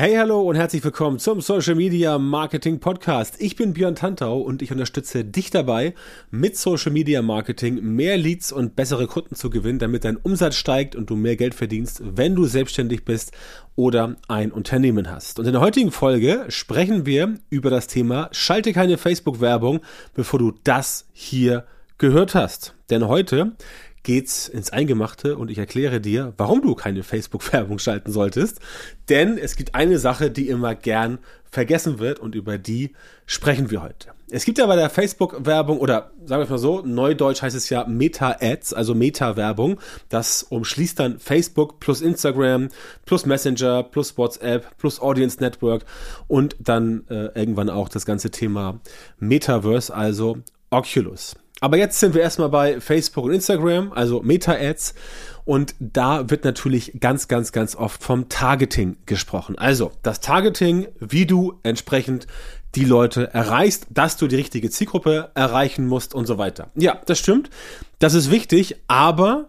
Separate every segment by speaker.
Speaker 1: Hey, hallo und herzlich willkommen zum Social Media Marketing Podcast. Ich bin Björn Tantau und ich unterstütze dich dabei, mit Social Media Marketing mehr Leads und bessere Kunden zu gewinnen, damit dein Umsatz steigt und du mehr Geld verdienst, wenn du selbstständig bist oder ein Unternehmen hast. Und in der heutigen Folge sprechen wir über das Thema Schalte keine Facebook-Werbung, bevor du das hier gehört hast. Denn heute geht's ins Eingemachte und ich erkläre dir, warum du keine Facebook-Werbung schalten solltest. Denn es gibt eine Sache, die immer gern vergessen wird und über die sprechen wir heute. Es gibt ja bei der Facebook-Werbung oder sagen wir mal so, neudeutsch heißt es ja Meta-Ads, also Meta-Werbung. Das umschließt dann Facebook plus Instagram plus Messenger plus WhatsApp plus Audience Network und dann äh, irgendwann auch das ganze Thema Metaverse, also Oculus. Aber jetzt sind wir erstmal bei Facebook und Instagram, also Meta-Ads. Und da wird natürlich ganz, ganz, ganz oft vom Targeting gesprochen. Also das Targeting, wie du entsprechend die Leute erreichst, dass du die richtige Zielgruppe erreichen musst und so weiter. Ja, das stimmt. Das ist wichtig, aber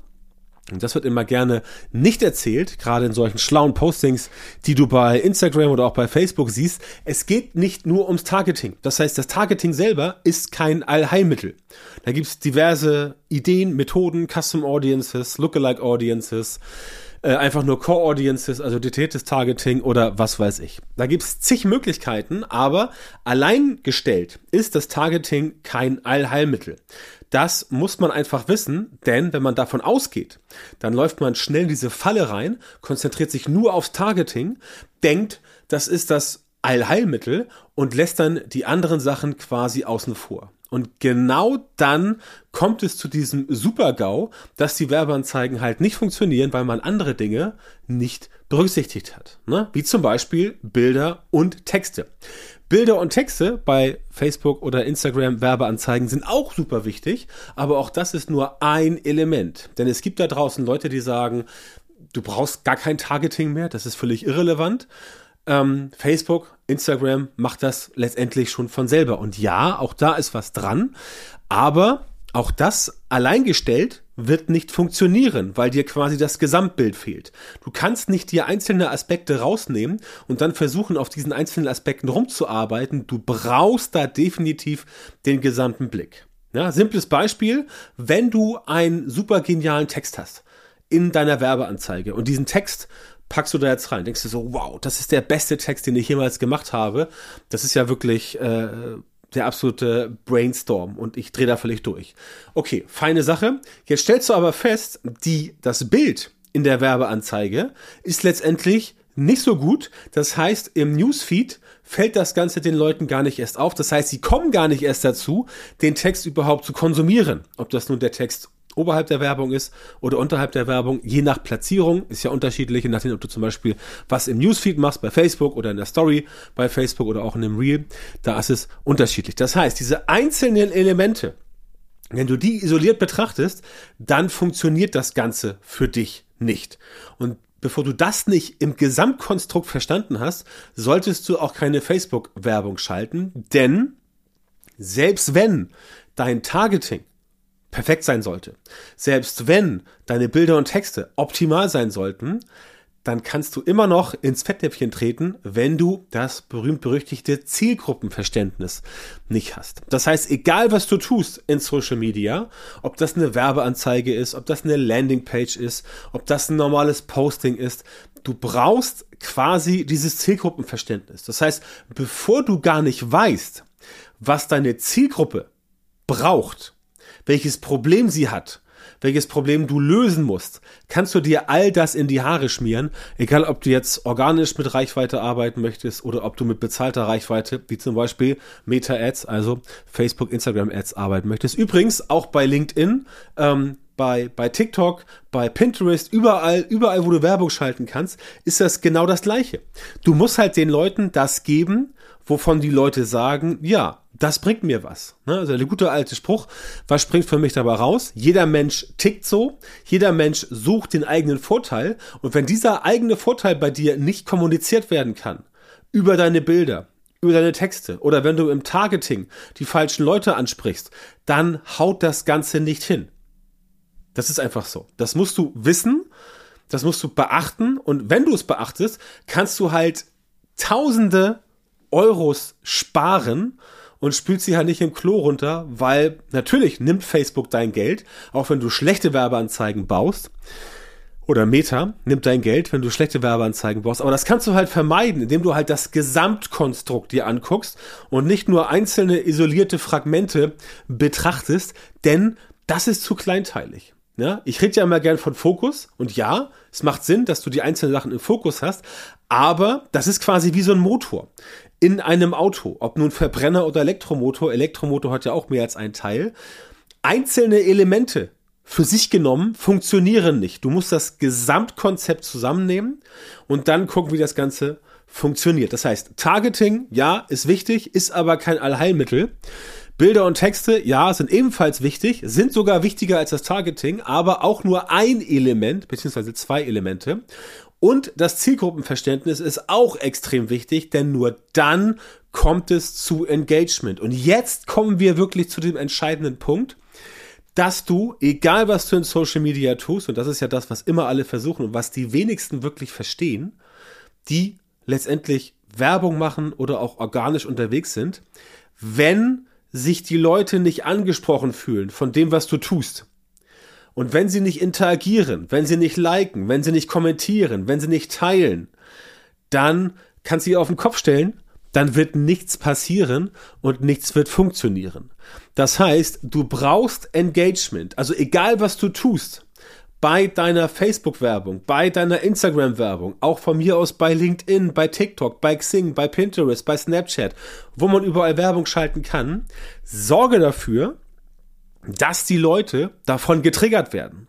Speaker 1: und das wird immer gerne nicht erzählt, gerade in solchen schlauen Postings, die du bei Instagram oder auch bei Facebook siehst. Es geht nicht nur ums Targeting. Das heißt, das Targeting selber ist kein Allheilmittel. Da gibt es diverse Ideen, Methoden, Custom Audiences, Lookalike Audiences, äh, einfach nur Core Audiences, also dediziertes Targeting oder was weiß ich. Da gibt es zig Möglichkeiten, aber allein gestellt ist das Targeting kein Allheilmittel. Das muss man einfach wissen, denn wenn man davon ausgeht, dann läuft man schnell in diese Falle rein, konzentriert sich nur aufs Targeting, denkt, das ist das Allheilmittel und lässt dann die anderen Sachen quasi außen vor. Und genau dann kommt es zu diesem Super-GAU, dass die Werbeanzeigen halt nicht funktionieren, weil man andere Dinge nicht berücksichtigt hat. Ne? Wie zum Beispiel Bilder und Texte. Bilder und Texte bei Facebook oder Instagram Werbeanzeigen sind auch super wichtig, aber auch das ist nur ein Element. Denn es gibt da draußen Leute, die sagen, du brauchst gar kein Targeting mehr, das ist völlig irrelevant. Ähm, Facebook, Instagram macht das letztendlich schon von selber. Und ja, auch da ist was dran, aber auch das alleingestellt wird nicht funktionieren, weil dir quasi das Gesamtbild fehlt. Du kannst nicht dir einzelne Aspekte rausnehmen und dann versuchen, auf diesen einzelnen Aspekten rumzuarbeiten. Du brauchst da definitiv den gesamten Blick. Ja, simples Beispiel, wenn du einen super genialen Text hast in deiner Werbeanzeige und diesen Text packst du da jetzt rein, denkst du so, wow, das ist der beste Text, den ich jemals gemacht habe. Das ist ja wirklich äh, der absolute Brainstorm und ich drehe da völlig durch. Okay, feine Sache. Jetzt stellst du aber fest, die, das Bild in der Werbeanzeige ist letztendlich nicht so gut. Das heißt, im Newsfeed fällt das Ganze den Leuten gar nicht erst auf. Das heißt, sie kommen gar nicht erst dazu, den Text überhaupt zu konsumieren. Ob das nun der Text oberhalb der Werbung ist oder unterhalb der Werbung, je nach Platzierung, ist ja unterschiedlich, je nachdem, ob du zum Beispiel was im Newsfeed machst bei Facebook oder in der Story bei Facebook oder auch in einem Reel, da ist es unterschiedlich. Das heißt, diese einzelnen Elemente, wenn du die isoliert betrachtest, dann funktioniert das Ganze für dich nicht. Und bevor du das nicht im Gesamtkonstrukt verstanden hast, solltest du auch keine Facebook-Werbung schalten, denn selbst wenn dein Targeting perfekt sein sollte, selbst wenn deine Bilder und Texte optimal sein sollten, dann kannst du immer noch ins Fettnäpfchen treten, wenn du das berühmt-berüchtigte Zielgruppenverständnis nicht hast. Das heißt, egal was du tust in Social Media, ob das eine Werbeanzeige ist, ob das eine Landingpage ist, ob das ein normales Posting ist, du brauchst quasi dieses Zielgruppenverständnis. Das heißt, bevor du gar nicht weißt, was deine Zielgruppe braucht, welches Problem sie hat, welches Problem du lösen musst, kannst du dir all das in die Haare schmieren, egal ob du jetzt organisch mit Reichweite arbeiten möchtest oder ob du mit bezahlter Reichweite, wie zum Beispiel Meta-Ads, also Facebook, Instagram-Ads arbeiten möchtest. Übrigens auch bei LinkedIn, ähm, bei, bei TikTok, bei Pinterest, überall, überall, wo du Werbung schalten kannst, ist das genau das Gleiche. Du musst halt den Leuten das geben, wovon die Leute sagen, ja, das bringt mir was. Ne? Also der gute alte Spruch, was springt für mich dabei raus? Jeder Mensch tickt so, jeder Mensch sucht den eigenen Vorteil und wenn dieser eigene Vorteil bei dir nicht kommuniziert werden kann, über deine Bilder, über deine Texte oder wenn du im Targeting die falschen Leute ansprichst, dann haut das Ganze nicht hin. Das ist einfach so. Das musst du wissen, das musst du beachten und wenn du es beachtest, kannst du halt Tausende Euros sparen und spült sie halt nicht im Klo runter, weil natürlich nimmt Facebook dein Geld, auch wenn du schlechte Werbeanzeigen baust. Oder Meta nimmt dein Geld, wenn du schlechte Werbeanzeigen baust. Aber das kannst du halt vermeiden, indem du halt das Gesamtkonstrukt dir anguckst und nicht nur einzelne isolierte Fragmente betrachtest, denn das ist zu kleinteilig. Ja, ich rede ja immer gern von Fokus und ja, es macht Sinn, dass du die einzelnen Sachen im Fokus hast, aber das ist quasi wie so ein Motor in einem Auto, ob nun Verbrenner oder Elektromotor, Elektromotor hat ja auch mehr als ein Teil, einzelne Elemente für sich genommen funktionieren nicht. Du musst das Gesamtkonzept zusammennehmen und dann gucken, wie das Ganze funktioniert. Das heißt, Targeting, ja, ist wichtig, ist aber kein Allheilmittel. Bilder und Texte, ja, sind ebenfalls wichtig, sind sogar wichtiger als das Targeting, aber auch nur ein Element, beziehungsweise zwei Elemente. Und das Zielgruppenverständnis ist auch extrem wichtig, denn nur dann kommt es zu Engagement. Und jetzt kommen wir wirklich zu dem entscheidenden Punkt, dass du, egal was du in Social Media tust, und das ist ja das, was immer alle versuchen und was die wenigsten wirklich verstehen, die letztendlich Werbung machen oder auch organisch unterwegs sind, wenn sich die Leute nicht angesprochen fühlen von dem, was du tust, und wenn sie nicht interagieren, wenn sie nicht liken, wenn sie nicht kommentieren, wenn sie nicht teilen, dann kannst du sie auf den Kopf stellen, dann wird nichts passieren und nichts wird funktionieren. Das heißt, du brauchst Engagement. Also egal was du tust, bei deiner Facebook-Werbung, bei deiner Instagram-Werbung, auch von mir aus bei LinkedIn, bei TikTok, bei Xing, bei Pinterest, bei Snapchat, wo man überall Werbung schalten kann, sorge dafür, dass die Leute davon getriggert werden.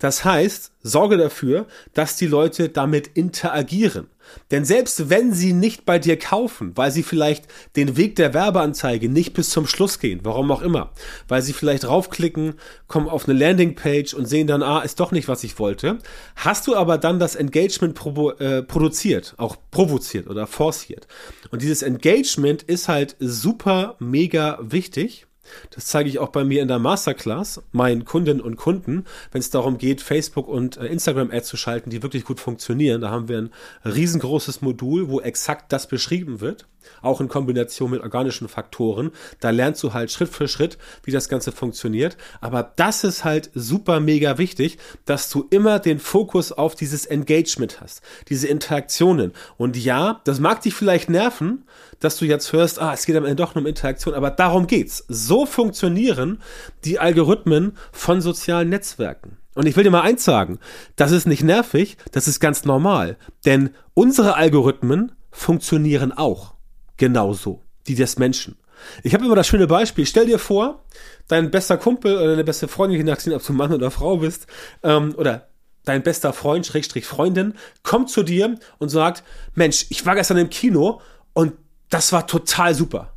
Speaker 1: Das heißt, sorge dafür, dass die Leute damit interagieren. Denn selbst wenn sie nicht bei dir kaufen, weil sie vielleicht den Weg der Werbeanzeige nicht bis zum Schluss gehen, warum auch immer, weil sie vielleicht raufklicken, kommen auf eine Landingpage und sehen dann, ah, ist doch nicht, was ich wollte, hast du aber dann das Engagement provo äh, produziert, auch provoziert oder forciert. Und dieses Engagement ist halt super mega wichtig das zeige ich auch bei mir in der Masterclass, meinen Kundinnen und Kunden, wenn es darum geht, Facebook und äh, Instagram-Ads zu schalten, die wirklich gut funktionieren. Da haben wir ein riesengroßes Modul, wo exakt das beschrieben wird auch in Kombination mit organischen Faktoren. Da lernst du halt Schritt für Schritt, wie das Ganze funktioniert. Aber das ist halt super mega wichtig, dass du immer den Fokus auf dieses Engagement hast, diese Interaktionen. Und ja, das mag dich vielleicht nerven, dass du jetzt hörst, ah, es geht am Ende doch nur um Interaktion, aber darum geht's. So funktionieren die Algorithmen von sozialen Netzwerken. Und ich will dir mal eins sagen, das ist nicht nervig, das ist ganz normal. Denn unsere Algorithmen funktionieren auch genauso, die des Menschen. Ich habe immer das schöne Beispiel. Stell dir vor, dein bester Kumpel oder deine beste Freundin, je nachdem, ob du Mann oder Frau bist, ähm, oder dein bester Freund, Schrägstrich Freundin, kommt zu dir und sagt, Mensch, ich war gestern im Kino und das war total super.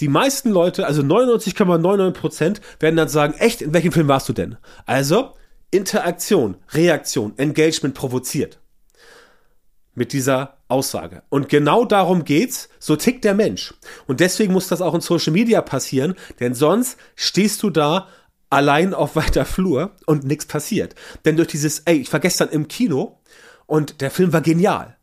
Speaker 1: Die meisten Leute, also 99,99 Prozent, werden dann sagen, echt, in welchem Film warst du denn? Also, Interaktion, Reaktion, Engagement provoziert mit dieser Aussage. Und genau darum geht's. So tickt der Mensch. Und deswegen muss das auch in Social Media passieren, denn sonst stehst du da allein auf weiter Flur und nichts passiert. Denn durch dieses, ey, ich war gestern im Kino und der Film war genial.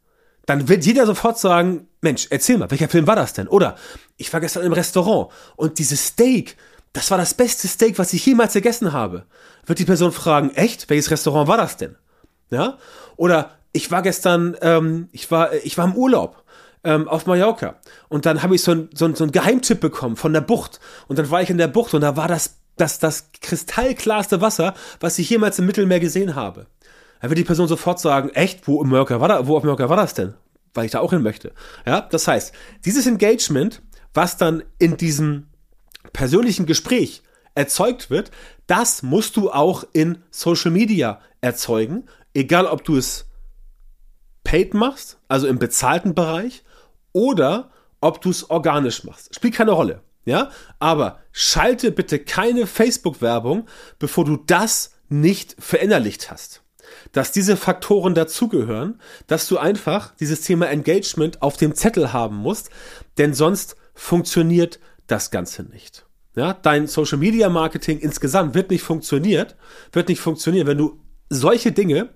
Speaker 1: Dann wird jeder sofort sagen, Mensch, erzähl mal, welcher Film war das denn? Oder ich war gestern im Restaurant und dieses Steak, das war das beste Steak, was ich jemals gegessen habe. Wird die Person fragen, echt? Welches Restaurant war das denn? Ja? Oder ich war gestern, ähm, ich war, ich war im Urlaub ähm, auf Mallorca und dann habe ich so ein, so, ein, so ein Geheimtipp bekommen von der Bucht und dann war ich in der Bucht und da war das das, das kristallklarste Wasser, was ich jemals im Mittelmeer gesehen habe. Da wird die Person sofort sagen, echt, wo, im Mallorca war da, wo auf Mallorca war das denn? Weil ich da auch hin möchte. Ja, das heißt, dieses Engagement, was dann in diesem persönlichen Gespräch erzeugt wird, das musst du auch in Social Media erzeugen, egal ob du es paid machst, also im bezahlten Bereich, oder ob du es organisch machst. Spielt keine Rolle. Ja, aber schalte bitte keine Facebook-Werbung, bevor du das nicht verinnerlicht hast. Dass diese Faktoren dazugehören, dass du einfach dieses Thema Engagement auf dem Zettel haben musst, denn sonst funktioniert das Ganze nicht. Ja, dein Social Media Marketing insgesamt wird nicht funktioniert, wird nicht funktionieren, wenn du solche Dinge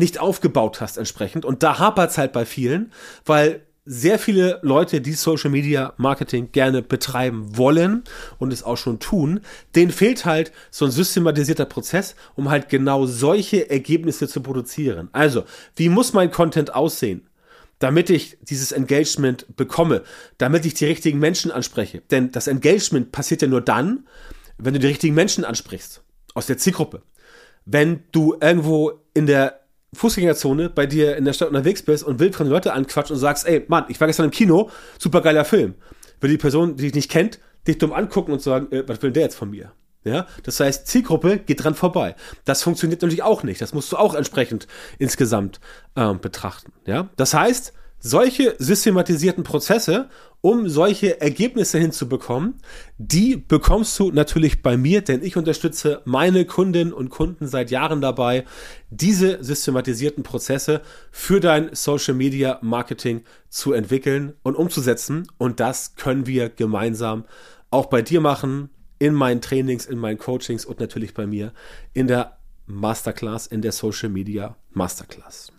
Speaker 1: nicht aufgebaut hast entsprechend. Und da hapert es halt bei vielen, weil sehr viele Leute, die Social Media Marketing gerne betreiben wollen und es auch schon tun, denen fehlt halt so ein systematisierter Prozess, um halt genau solche Ergebnisse zu produzieren. Also, wie muss mein Content aussehen? damit ich dieses Engagement bekomme, damit ich die richtigen Menschen anspreche. Denn das Engagement passiert ja nur dann, wenn du die richtigen Menschen ansprichst aus der Zielgruppe. Wenn du irgendwo in der Fußgängerzone bei dir in der Stadt unterwegs bist und wildfremde Leute anquatscht und sagst, ey, Mann, ich war gestern im Kino, super geiler Film. Will die Person, die dich nicht kennt, dich dumm angucken und sagen, äh, was will der jetzt von mir? Ja, das heißt, Zielgruppe geht dran vorbei. Das funktioniert natürlich auch nicht. Das musst du auch entsprechend insgesamt ähm, betrachten. Ja, das heißt, solche systematisierten Prozesse, um solche Ergebnisse hinzubekommen, die bekommst du natürlich bei mir, denn ich unterstütze meine Kundinnen und Kunden seit Jahren dabei, diese systematisierten Prozesse für dein Social Media Marketing zu entwickeln und umzusetzen. Und das können wir gemeinsam auch bei dir machen, in meinen Trainings, in meinen Coachings und natürlich bei mir in der Masterclass, in der Social Media Masterclass.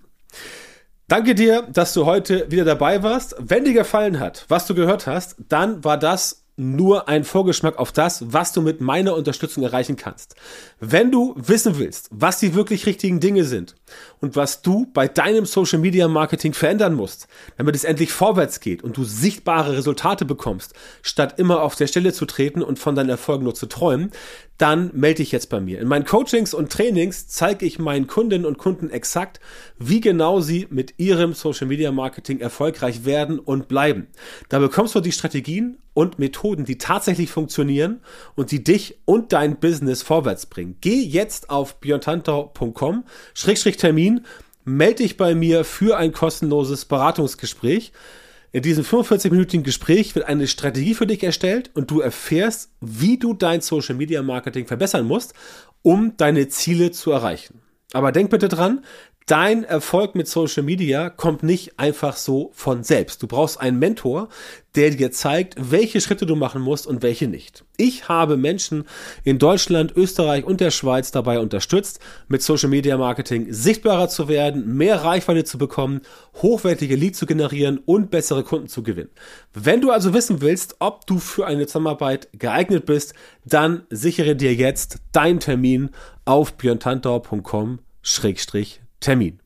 Speaker 1: Danke dir, dass du heute wieder dabei warst. Wenn dir gefallen hat, was du gehört hast, dann war das nur ein Vorgeschmack auf das, was du mit meiner Unterstützung erreichen kannst. Wenn du wissen willst, was die wirklich richtigen Dinge sind und was du bei deinem Social Media Marketing verändern musst, damit es endlich vorwärts geht und du sichtbare Resultate bekommst, statt immer auf der Stelle zu treten und von deinen Erfolgen nur zu träumen, dann melde dich jetzt bei mir. In meinen Coachings und Trainings zeige ich meinen Kundinnen und Kunden exakt, wie genau sie mit ihrem Social Media Marketing erfolgreich werden und bleiben. Da bekommst du die Strategien und Methoden, die tatsächlich funktionieren und die dich und dein Business vorwärts bringen. Geh jetzt auf björntantau.com, Schrägstrich Termin, melde dich bei mir für ein kostenloses Beratungsgespräch. In diesem 45-minütigen Gespräch wird eine Strategie für dich erstellt und du erfährst, wie du dein Social Media Marketing verbessern musst, um deine Ziele zu erreichen. Aber denk bitte dran, dein Erfolg mit Social Media kommt nicht einfach so von selbst. Du brauchst einen Mentor, der dir zeigt, welche Schritte du machen musst und welche nicht. Ich habe Menschen in Deutschland, Österreich und der Schweiz dabei unterstützt, mit Social Media Marketing sichtbarer zu werden, mehr Reichweite zu bekommen, hochwertige Leads zu generieren und bessere Kunden zu gewinnen. Wenn du also wissen willst, ob du für eine Zusammenarbeit geeignet bist, dann sichere dir jetzt deinen Termin auf Termin.